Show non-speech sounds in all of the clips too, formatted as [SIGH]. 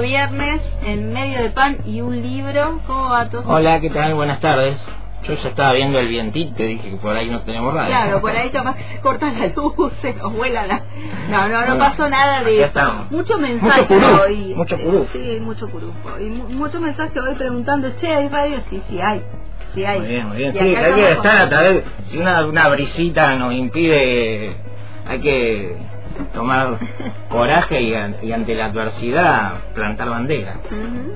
viernes en medio de pan y un libro. ¿Cómo va todo? Hola, ¿qué tal? Buenas tardes. Yo ya estaba viendo el vientito y dije que por ahí no tenemos radio. Claro, por ahí se cortan las luces o vuela la... No, no, no pasó nada de eso. Mucho mensaje Mucho hoy. mucho purú. Sí, mucho purufo. Y mu- mucho mensaje hoy preguntando, che, ¿hay radio? Sí, sí hay. Sí hay. Muy bien, muy bien. Sí, hay que estar a través. Si una, una brisita nos impide, hay que tomar coraje y, y ante la adversidad plantar bandera. Ujú.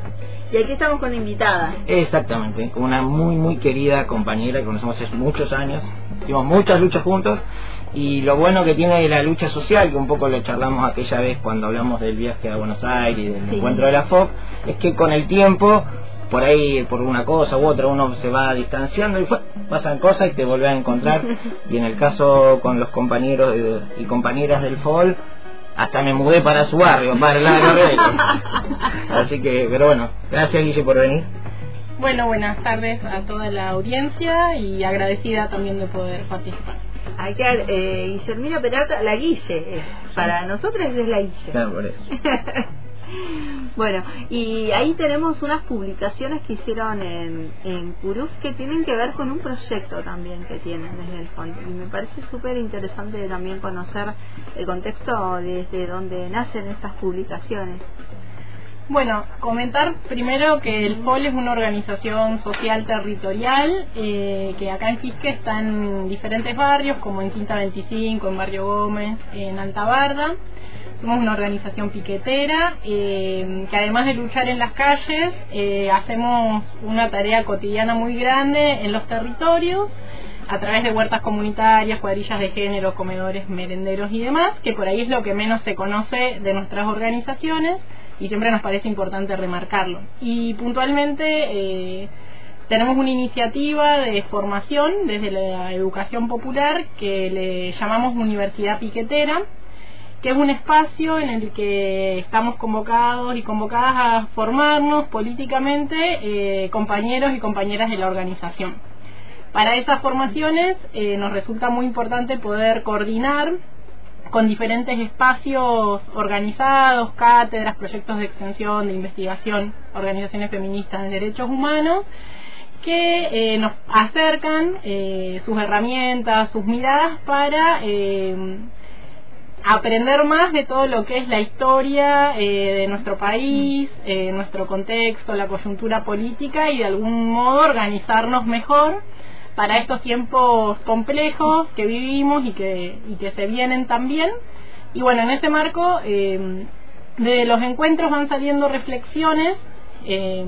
Y aquí estamos con invitada. Exactamente, con una muy, muy querida compañera que conocemos hace muchos años. Hicimos muchas luchas juntos. Y lo bueno que tiene la lucha social, que un poco lo charlamos aquella vez cuando hablamos del viaje a Buenos Aires y del Sí. encuentro de la FOC, es que con el tiempo, por ahí, por una cosa u otra, uno se va distanciando y fue, pasan cosas y te vuelve a encontrar. [LAUGHS] y en el caso con los compañeros y compañeras del FOL, hasta me mudé para su barrio, para el lado de Así que, pero bueno, gracias Guille por venir. Bueno, buenas tardes a toda la audiencia y agradecida también de poder participar. Hay que, eh, Guillermina Peralta, la Guille. eh, Para nosotros es la Guille. Claro, por eso. [LAUGHS] bueno, y ahí tenemos unas publicaciones que hicieron en, en Curuz que tienen que ver con un proyecto también que tienen desde el fondo. Y me parece súper interesante también conocer el contexto desde donde nacen estas publicaciones. Bueno, comentar primero que el FOL es una organización social territorial eh, que acá en Quisque está en diferentes barrios, como en Quinta 25, en Barrio Gómez, en Alta Barda. Somos una organización piquetera eh, que además de luchar en las calles, eh, hacemos una tarea cotidiana muy grande en los territorios a través de huertas comunitarias, cuadrillas de género, comedores, merenderos y demás, que por ahí es lo que menos se conoce de nuestras organizaciones y siempre nos parece importante remarcarlo. Y puntualmente eh, tenemos una iniciativa de formación desde la educación popular que le llamamos Universidad Piquetera, que es un espacio en el que estamos convocados y convocadas a formarnos políticamente eh, compañeros y compañeras de la organización. Para esas formaciones eh, nos resulta muy importante poder coordinar con diferentes espacios organizados, cátedras, proyectos de extensión, de investigación, organizaciones feministas de derechos humanos, que eh, nos acercan sus herramientas, sus miradas para aprender más de todo lo que es la historia eh, de nuestro país, eh, nuestro contexto, la coyuntura política y de algún modo organizarnos mejor para estos tiempos complejos que vivimos y que, y que se vienen también. Y bueno, en ese marco, eh, de los encuentros van saliendo reflexiones eh,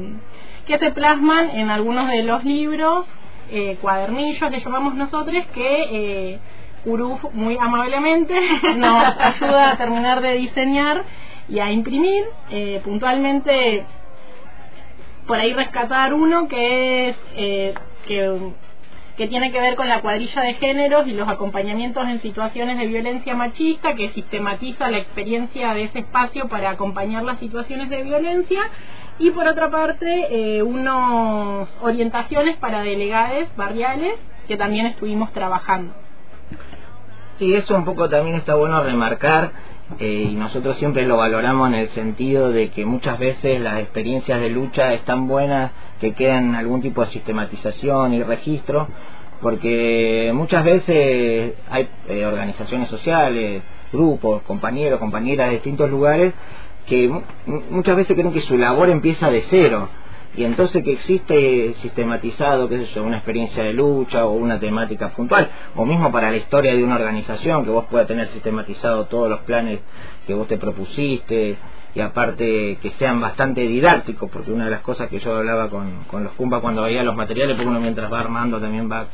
que se plasman en algunos de los libros, eh, cuadernillos que llamamos nosotros, que Uruf muy amablemente [LAUGHS] nos ayuda a terminar de diseñar y a imprimir. Eh, puntualmente, por ahí rescatar uno que es eh, que que tiene que ver con la cuadrilla de géneros y los acompañamientos en situaciones de violencia machista, que sistematiza la experiencia de ese espacio para acompañar las situaciones de violencia. Y por otra parte, eh, unas orientaciones para delegades barriales que también estuvimos trabajando. Sí, eso un poco también está bueno remarcar eh, y nosotros siempre lo valoramos en el sentido de que muchas veces las experiencias de lucha están buenas que quedan algún tipo de sistematización y registro porque muchas veces hay eh, organizaciones sociales, grupos, compañeros, compañeras de distintos lugares que mu- muchas veces creen que su labor empieza de cero y entonces que existe sistematizado, qué sé yo, una experiencia de lucha o una temática puntual, o mismo para la historia de una organización, que vos puedas tener sistematizado todos los planes que vos te propusiste, y aparte que sean bastante didácticos, porque una de las cosas que yo hablaba con, con los Pumba cuando veía los materiales, porque uno mientras va armando también va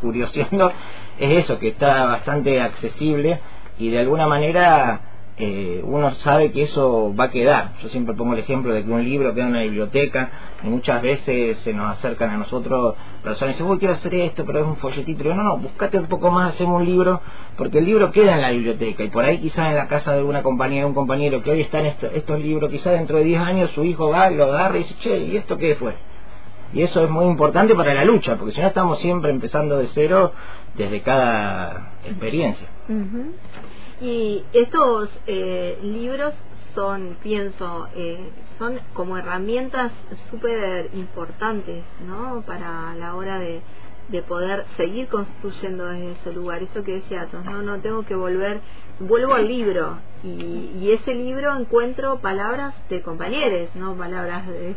curioseando, es eso, que está bastante accesible y de alguna manera eh, uno sabe que eso va a quedar. Yo siempre pongo el ejemplo de que un libro queda en una biblioteca, y muchas veces se nos acercan a nosotros personas y dicen, uy, quiero hacer esto, pero es un folletito. Y yo, no, no, buscate un poco más, hacemos un libro, porque el libro queda en la biblioteca y por ahí quizás en la casa de alguna compañía, de un compañero que hoy está en estos libros, quizás dentro de 10 años su hijo va, lo agarra y dice, che, ¿y esto qué fue? Y eso es muy importante para la lucha, porque si no estamos siempre empezando de cero desde cada experiencia. Y estos eh, libros son, pienso, eh, son como herramientas súper importantes, ¿no? Para la hora de, de poder seguir construyendo desde ese lugar. Esto que decía Atos, no, no tengo que volver, vuelvo al libro y, y ese libro encuentro palabras de compañeros, no palabras de,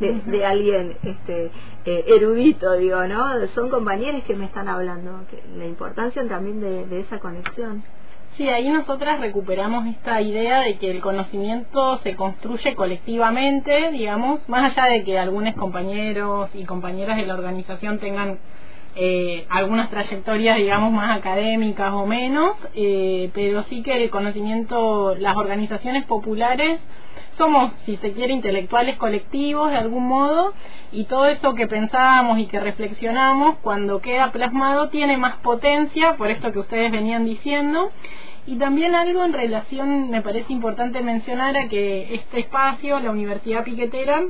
[LAUGHS] de, alguien este eh, erudito, digo, ¿no? Son compañeros que me están hablando, que la importancia también de, de esa conexión. Sí, ahí nosotras recuperamos esta idea de que el conocimiento se construye colectivamente, digamos, más allá de que algunos compañeros y compañeras de la organización tengan eh, algunas trayectorias, digamos, más académicas o menos, eh, pero sí que el conocimiento, las organizaciones populares somos, si se quiere, intelectuales colectivos de algún modo y todo eso que pensamos y que reflexionamos cuando queda plasmado tiene más potencia, por esto que ustedes venían diciendo, y también algo en relación, me parece importante mencionar, a que este espacio, la Universidad Piquetera,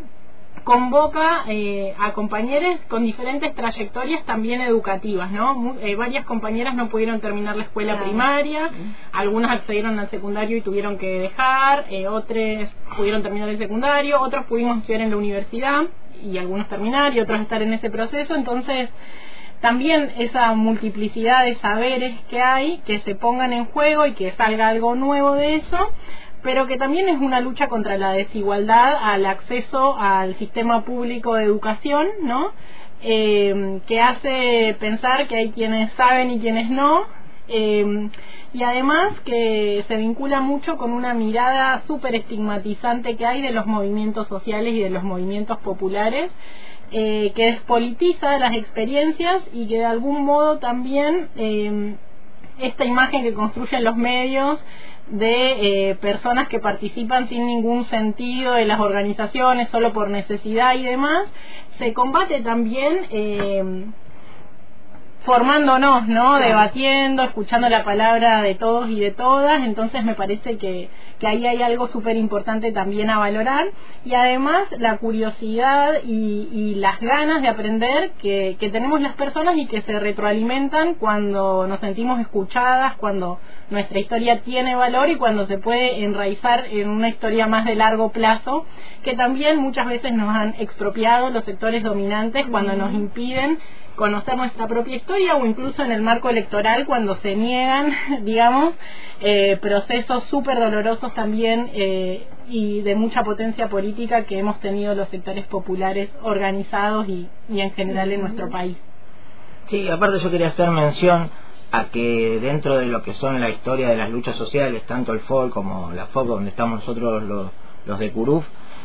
convoca eh, a compañeros con diferentes trayectorias también educativas, ¿no? Eh, varias compañeras no pudieron terminar la escuela primaria, algunas accedieron al secundario y tuvieron que dejar, eh, otras pudieron terminar el secundario, otros pudimos estudiar en la universidad y algunos terminar y otros estar en ese proceso, entonces también esa multiplicidad de saberes que hay, que se pongan en juego y que salga algo nuevo de eso, pero que también es una lucha contra la desigualdad al acceso al sistema público de educación, ¿no? Eh, que hace pensar que hay quienes saben y quienes no, eh, y además que se vincula mucho con una mirada súper estigmatizante que hay de los movimientos sociales y de los movimientos populares, eh, que despolitiza las experiencias y que de algún modo también eh, esta imagen que construyen los medios de eh, personas que participan sin ningún sentido de las organizaciones solo por necesidad y demás, se combate también eh, formándonos, ¿no? Debatiendo, escuchando la palabra de todos y de todas, entonces me parece que, que ahí hay algo súper importante también a valorar. Y además la curiosidad y, y las ganas de aprender que, que tenemos las personas y que se retroalimentan cuando nos sentimos escuchadas, cuando nuestra historia tiene valor y cuando se puede enraizar en una historia más de largo plazo, que también muchas veces nos han expropiado los sectores dominantes cuando nos impiden conocer nuestra propia historia o incluso en el marco electoral cuando se niegan, [LAUGHS] digamos, eh, procesos súper dolorosos también eh, y de mucha potencia política que hemos tenido los sectores populares organizados y, y en general en nuestro país. Sí, aparte yo quería hacer mención a que dentro de lo que son la historia de las luchas sociales, tanto el FOL como la FOC, donde estamos nosotros los, los de CURUF,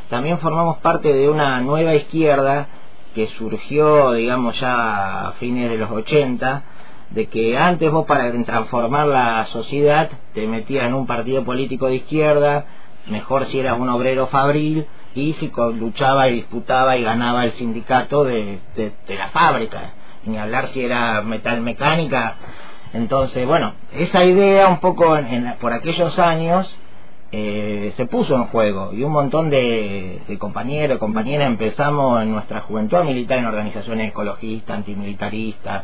también formamos parte de una nueva izquierda que surgió, digamos, ya a fines de los 80, de que antes vos para transformar la sociedad te metías en un partido político de izquierda, mejor si eras un obrero fabril, y si luchaba y disputaba y ganaba el sindicato de, de, la fábrica, ni hablar si era metalmecánica. Entonces, bueno, esa idea un poco en, por aquellos años eh, se puso en juego. Y un montón de, de compañeros y compañeras empezamos en nuestra juventud a militar en organizaciones ecologistas, antimilitaristas,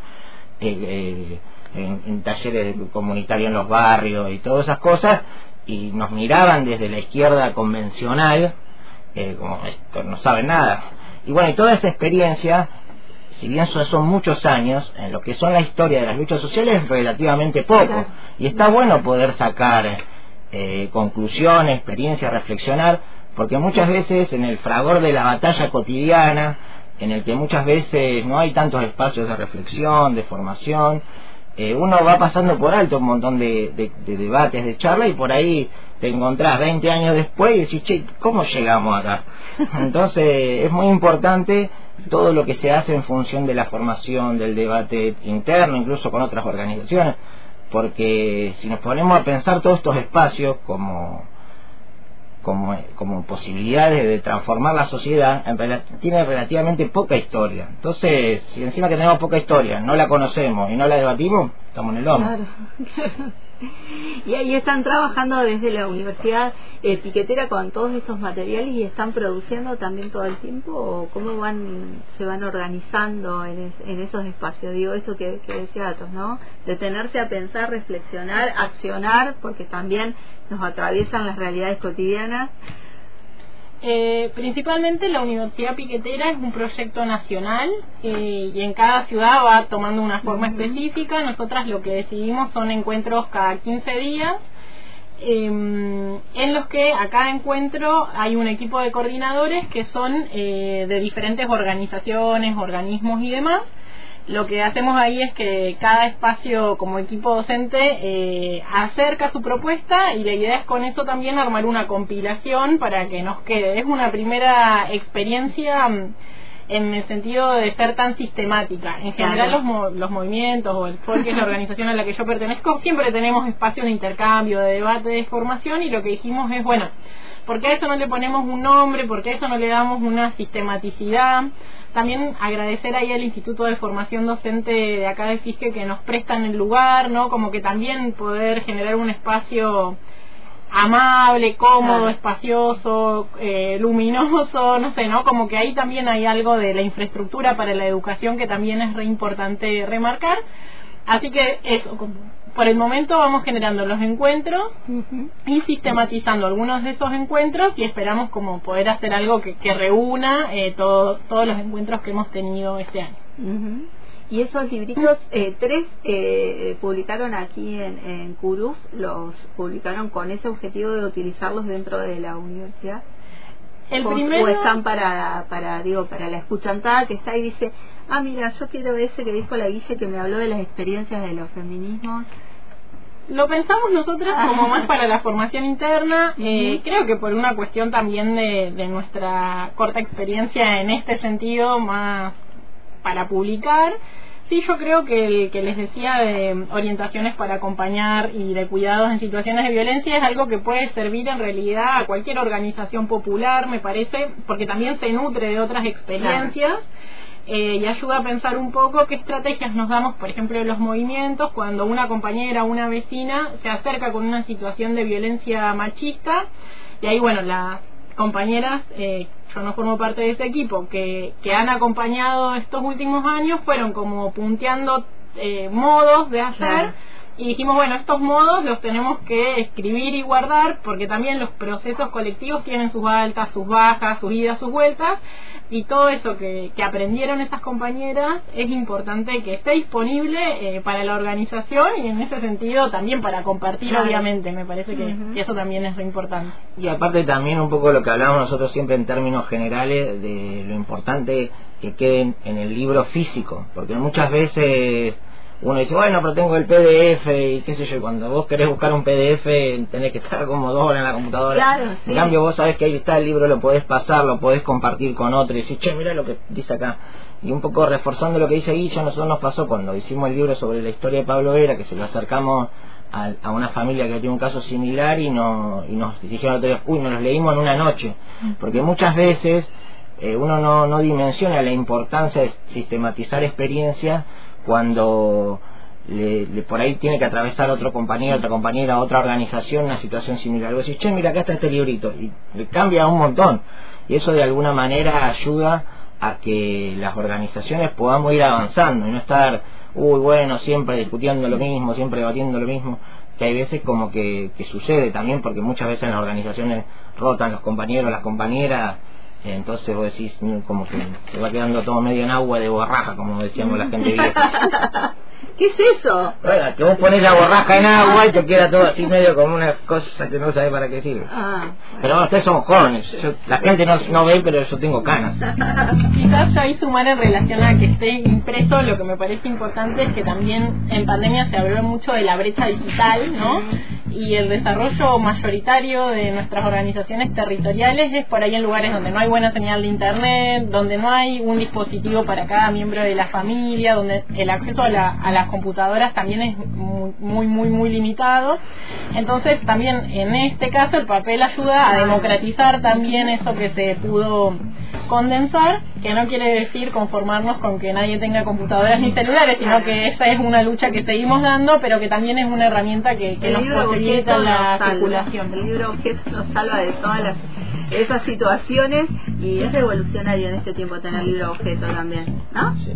eh, eh, en, talleres comunitarios en los barrios y todas esas cosas y nos miraban desde la izquierda convencional como esto no saben nada y bueno y toda esa experiencia si bien son, son muchos años, en lo que son la historia de las luchas sociales es relativamente poco. Y está bueno poder sacar eh, conclusiones, experiencias, reflexionar, porque muchas veces en el fragor de la batalla cotidiana, en el que muchas veces no hay tantos espacios de reflexión, de formación, eh, uno va pasando por alto un montón de, debates, de charlas y por ahí te encontrás 20 años después y decís, che, ¿cómo llegamos acá? [LAUGHS] Entonces es muy importante todo lo que se hace en función de la formación, del debate interno, incluso con otras organizaciones porque si nos ponemos a pensar todos estos espacios como como, posibilidades de transformar la sociedad, en tiene relativamente poca historia. Entonces, si encima que tenemos poca historia, no la conocemos y no la debatimos, estamos en el horno. [LAUGHS] [LAUGHS] y ahí están trabajando desde la Universidad eh, Piquetera con todos estos materiales y están produciendo también todo el tiempo o cómo van se van organizando en, en esos espacios. Digo eso que, que decía Atos no detenerse a pensar reflexionar accionar porque también nos atraviesan las realidades cotidianas eh, principalmente la Universidad Piquetera es un proyecto nacional eh, y en cada ciudad va tomando una forma específica. Nosotras lo que decidimos son encuentros cada 15 días em, en los que a cada encuentro hay un equipo de coordinadores que son eh, de diferentes organizaciones, organismos y demás lo que hacemos ahí es que cada espacio como equipo docente eh, acerca su propuesta y la idea es con eso también armar una compilación para que nos quede. Es una primera experiencia mm, en el sentido de ser tan sistemática. En general los, los movimientos o el FOL, que es la [LAUGHS] organización a la que yo pertenezco, siempre tenemos espacios de intercambio, de debate, de formación y lo que dijimos es, bueno, ¿por qué a eso no le ponemos un nombre? ¿Por qué a eso no le damos una sistematicidad? también agradecer ahí al Instituto de Formación Docente de acá de Fisque que nos prestan el lugar, ¿no? Como que también poder generar un espacio amable, cómodo, espacioso, eh, luminoso, [LAUGHS] no sé, ¿no? Como que ahí también hay algo de la infraestructura para la educación que también es re importante remarcar. Así que eso, por el momento vamos generando los encuentros y sistematizando algunos de esos encuentros y esperamos como poder hacer algo que, reúna eh, todos los encuentros que hemos tenido este año. Y esos libritos, eh, tres eh, publicaron aquí en, en Curuf, los publicaron con ese objetivo de utilizarlos dentro de la universidad. El primero... O están para, para, digo, para la escuchantada que está y dice, ah, mira, yo quiero ese que dijo la Guille que me habló de las experiencias de los feminismos. Lo pensamos nosotras como más para la formación interna, eh, creo que por una cuestión también de, de nuestra corta experiencia en este sentido, más para publicar. Sí, yo creo que el que les decía de orientaciones para acompañar y de cuidados en situaciones de violencia es algo que puede servir en realidad a cualquier organización popular, me parece, porque también se nutre de otras experiencias. Eh, y ayuda a pensar un poco qué estrategias nos damos, por ejemplo, en los movimientos, cuando una compañera o una vecina se acerca con una situación de violencia machista, y ahí, bueno, las compañeras, eh, yo no formo parte de ese equipo, que, que han acompañado estos últimos años, fueron como punteando eh, modos de hacer. Y dijimos, bueno, estos modos los tenemos que escribir y guardar porque también los procesos colectivos tienen sus altas, sus bajas, sus idas, sus vueltas y todo eso que, que aprendieron estas compañeras es importante que esté disponible eh, para la organización y en ese sentido también para compartir, obviamente, me parece que, eso también es lo importante. Y aparte también un poco lo que hablamos nosotros siempre en términos generales de lo importante que queden en el libro físico, porque muchas veces uno dice, bueno, pero tengo el PDF y qué sé yo, cuando vos querés buscar un PDF tenés que estar como dos horas en la computadora. En cambio, vos sabés que ahí está el libro, lo podés pasar, lo podés compartir con otro y decir, che, mira lo que dice acá. Y un poco reforzando lo que dice Guilla, a nosotros nos pasó cuando hicimos el libro sobre la historia de Pablo Vera, que se lo acercamos a, una familia que tiene un caso similar y, no, y nos dijeron, uy, nos los leímos en una noche. Porque muchas veces eh, uno no, no dimensiona la importancia de sistematizar experiencias cuando le, por ahí tiene que atravesar otro compañero, otra compañera, otra organización una situación similar. Vos decís, che, mira, acá está este librito. Y le cambia un montón. Y eso de alguna manera ayuda a que las organizaciones podamos ir avanzando y no estar, uy, bueno, siempre discutiendo lo mismo, siempre debatiendo lo mismo. Que hay veces como que, que sucede también, porque muchas veces las organizaciones rotan los compañeros, las compañeras entonces vos decís mm, como que se va quedando todo medio en agua de borraja, como decíamos la gente vieja. [LAUGHS] ¿Qué es eso? Bueno, que vos pones la borraja en agua y te queda todo así medio como una cosa que no sabes para qué sirve. Ah. Pero ustedes son jóvenes, la gente no, no ve, pero yo tengo canas. [LAUGHS] Quizás ahí sumar en relación a que esté impreso, lo que me parece importante es que también en pandemia se habló mucho de la brecha digital, ¿no? y el desarrollo mayoritario de nuestras organizaciones territoriales es por ahí en lugares donde no hay buena señal de internet, donde no hay un dispositivo para cada miembro de la familia, donde el acceso a, a las computadoras también es muy, muy, muy limitado. Entonces, también en este caso el papel ayuda a democratizar también eso que se pudo condensar, que no quiere decir conformarnos con que nadie tenga computadoras ni celulares, sino que esa es una lucha que seguimos dando, pero que también es una herramienta que, que nos posibilita la circulación. El libro objeto nos salva de todas las, esas situaciones y es revolucionario en este tiempo tener libro objeto también, ¿no? Sí.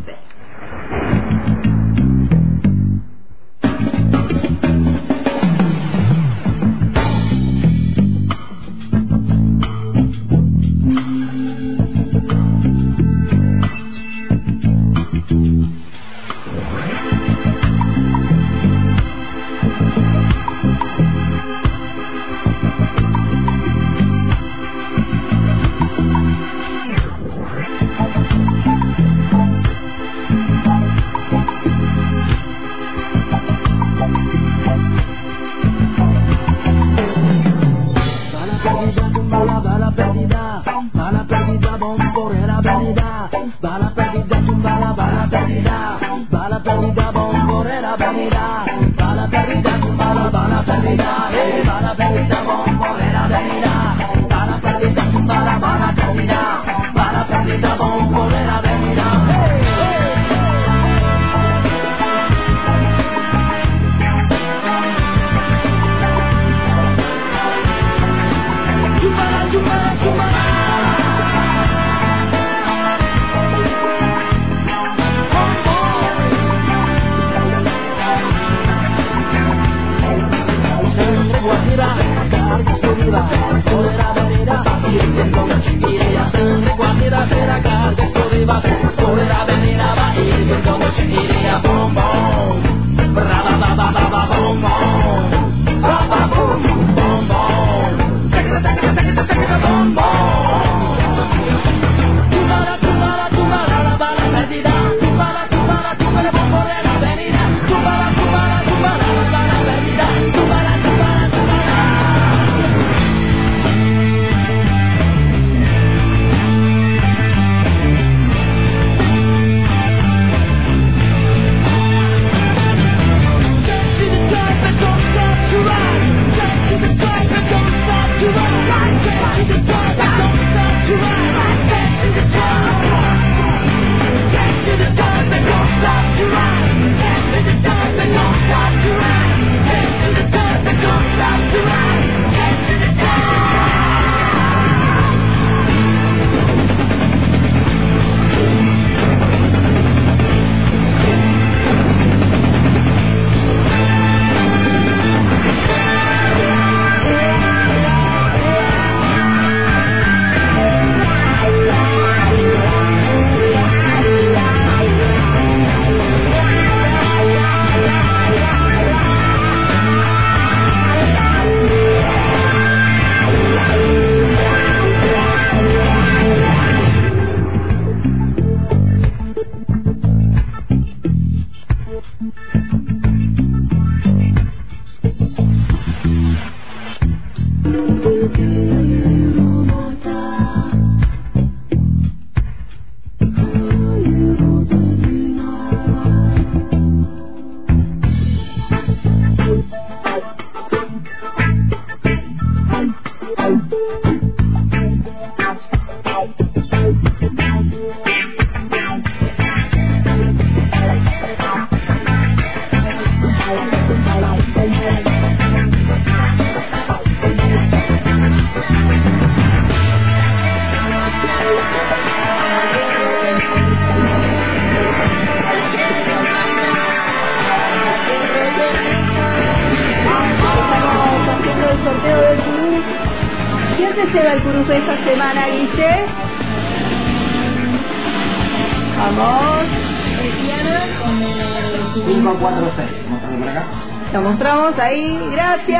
Quién de lleva el Curufe esta semana dice... Vamos. 546. Mostramos por acá. Lo mostramos ahí. Gracias.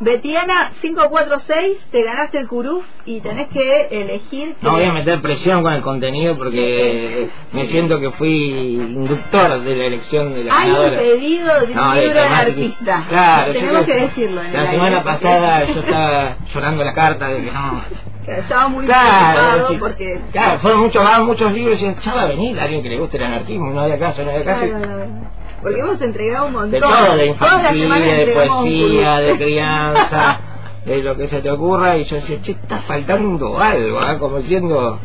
Betiana 546, te ganaste el curuf y tenés que elegir. No voy a meter presión con el contenido porque me siento que fui inductor de la elección de la Hay un pedido de un libro de artista. Claro, tenemos que decirlo. la semana pasada yo estaba llorando la carta de que no. Estaba muy claro, porque. Claro, fueron muchos, muchos libros y ya va a venir alguien que le guste el anarquismo, no había caso, no había caso. Porque hemos entregado un montón. De todo, de infantil, de poesía, de crianza, [LAUGHS] de lo que se te ocurra. Y yo decía, che, está faltando algo, ¿eh? como diciendo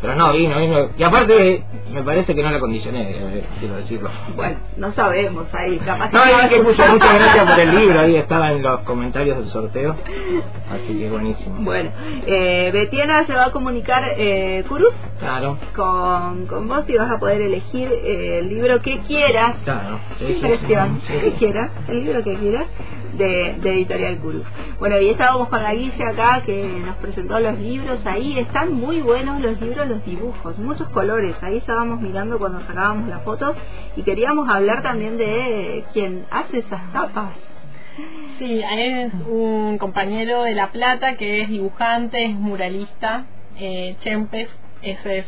pero no, vino, vino. Y aparte, me parece que no la condicioné, eh, quiero decirlo. Bueno, no sabemos ahí, capaz No, es que puso muchas gracias por el libro, ahí estaba en los comentarios del sorteo. Así que buenísimo. Bueno, eh, Betiana se va a comunicar, eh, Claro. Con, con vos y vas a poder elegir eh, el libro que quieras. Claro, sí, sí, que quieras, el libro que quieras de, Editorial Curuf. Bueno, y estábamos con la Guille acá que nos presentó los libros. Ahí están muy buenos los libros, los dibujos, muchos colores. Ahí estábamos mirando cuando sacábamos la foto y queríamos hablar también de quién hace esas tapas. Sí, es un compañero de La Plata que es dibujante, es muralista, eh, Chempes, ese es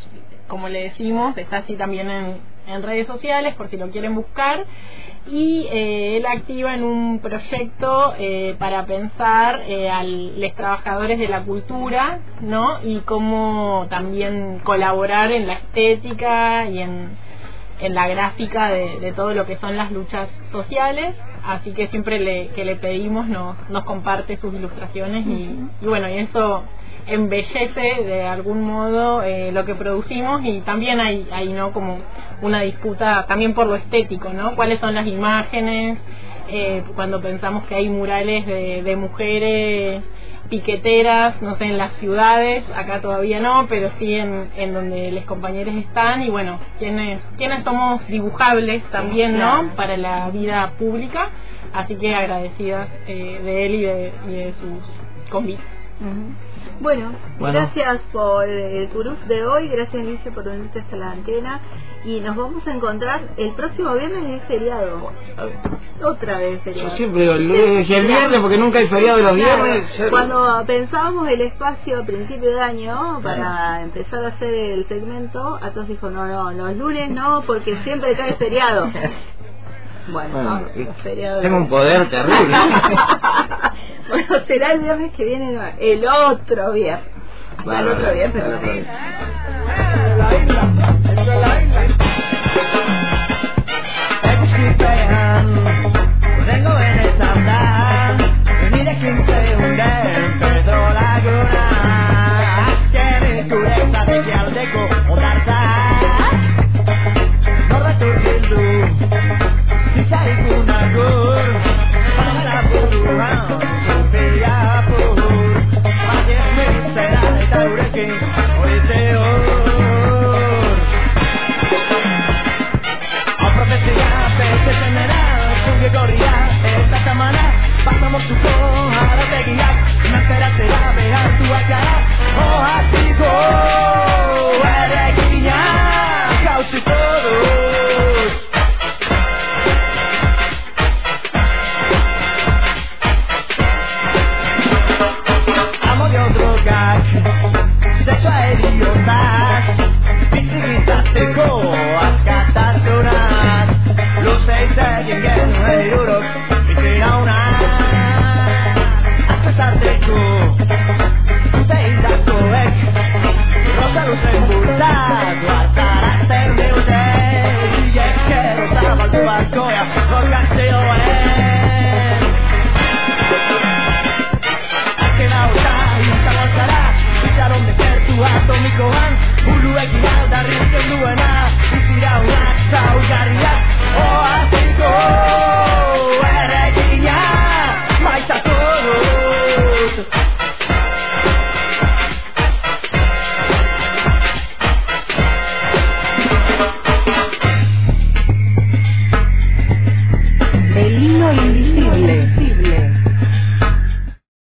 como le decimos, está así también en, en redes sociales por si lo quieren buscar y eh, él activa en un proyecto eh, para pensar eh, a los trabajadores de la cultura, ¿no? Y cómo también colaborar en la estética y en, en la gráfica de, todo lo que son las luchas sociales. Así que siempre le, que le pedimos nos, nos comparte sus ilustraciones y, y bueno, y eso embellece de algún modo eh, lo que producimos y también hay, hay no como una disputa también por lo estético, ¿no? ¿Cuáles son las imágenes? Eh, cuando pensamos que hay murales de, de mujeres piqueteras, no sé, en las ciudades, acá todavía no, pero sí en, en donde los compañeros están y bueno, quienes, quienes somos dibujables también, ¿no? Para la vida pública, así que agradecidas eh, de él y de, y de sus convites. Bueno, gracias por el curuf de hoy, gracias Alicia por unirte hasta la antena y nos vamos a encontrar el próximo viernes es feriado. Otra vez feriado. Yo siempre el, el viernes porque nunca hay feriado los viernes. Cuando pensábamos el espacio a principio de año para empezar a hacer el segmento, Atos dijo no, no, los lunes no porque siempre cae feriado. [LAUGHS] Bueno, tengo un poder terrible. [LAUGHS] bueno, será el viernes que viene, el otro viernes. Hasta el otro viernes. Tengo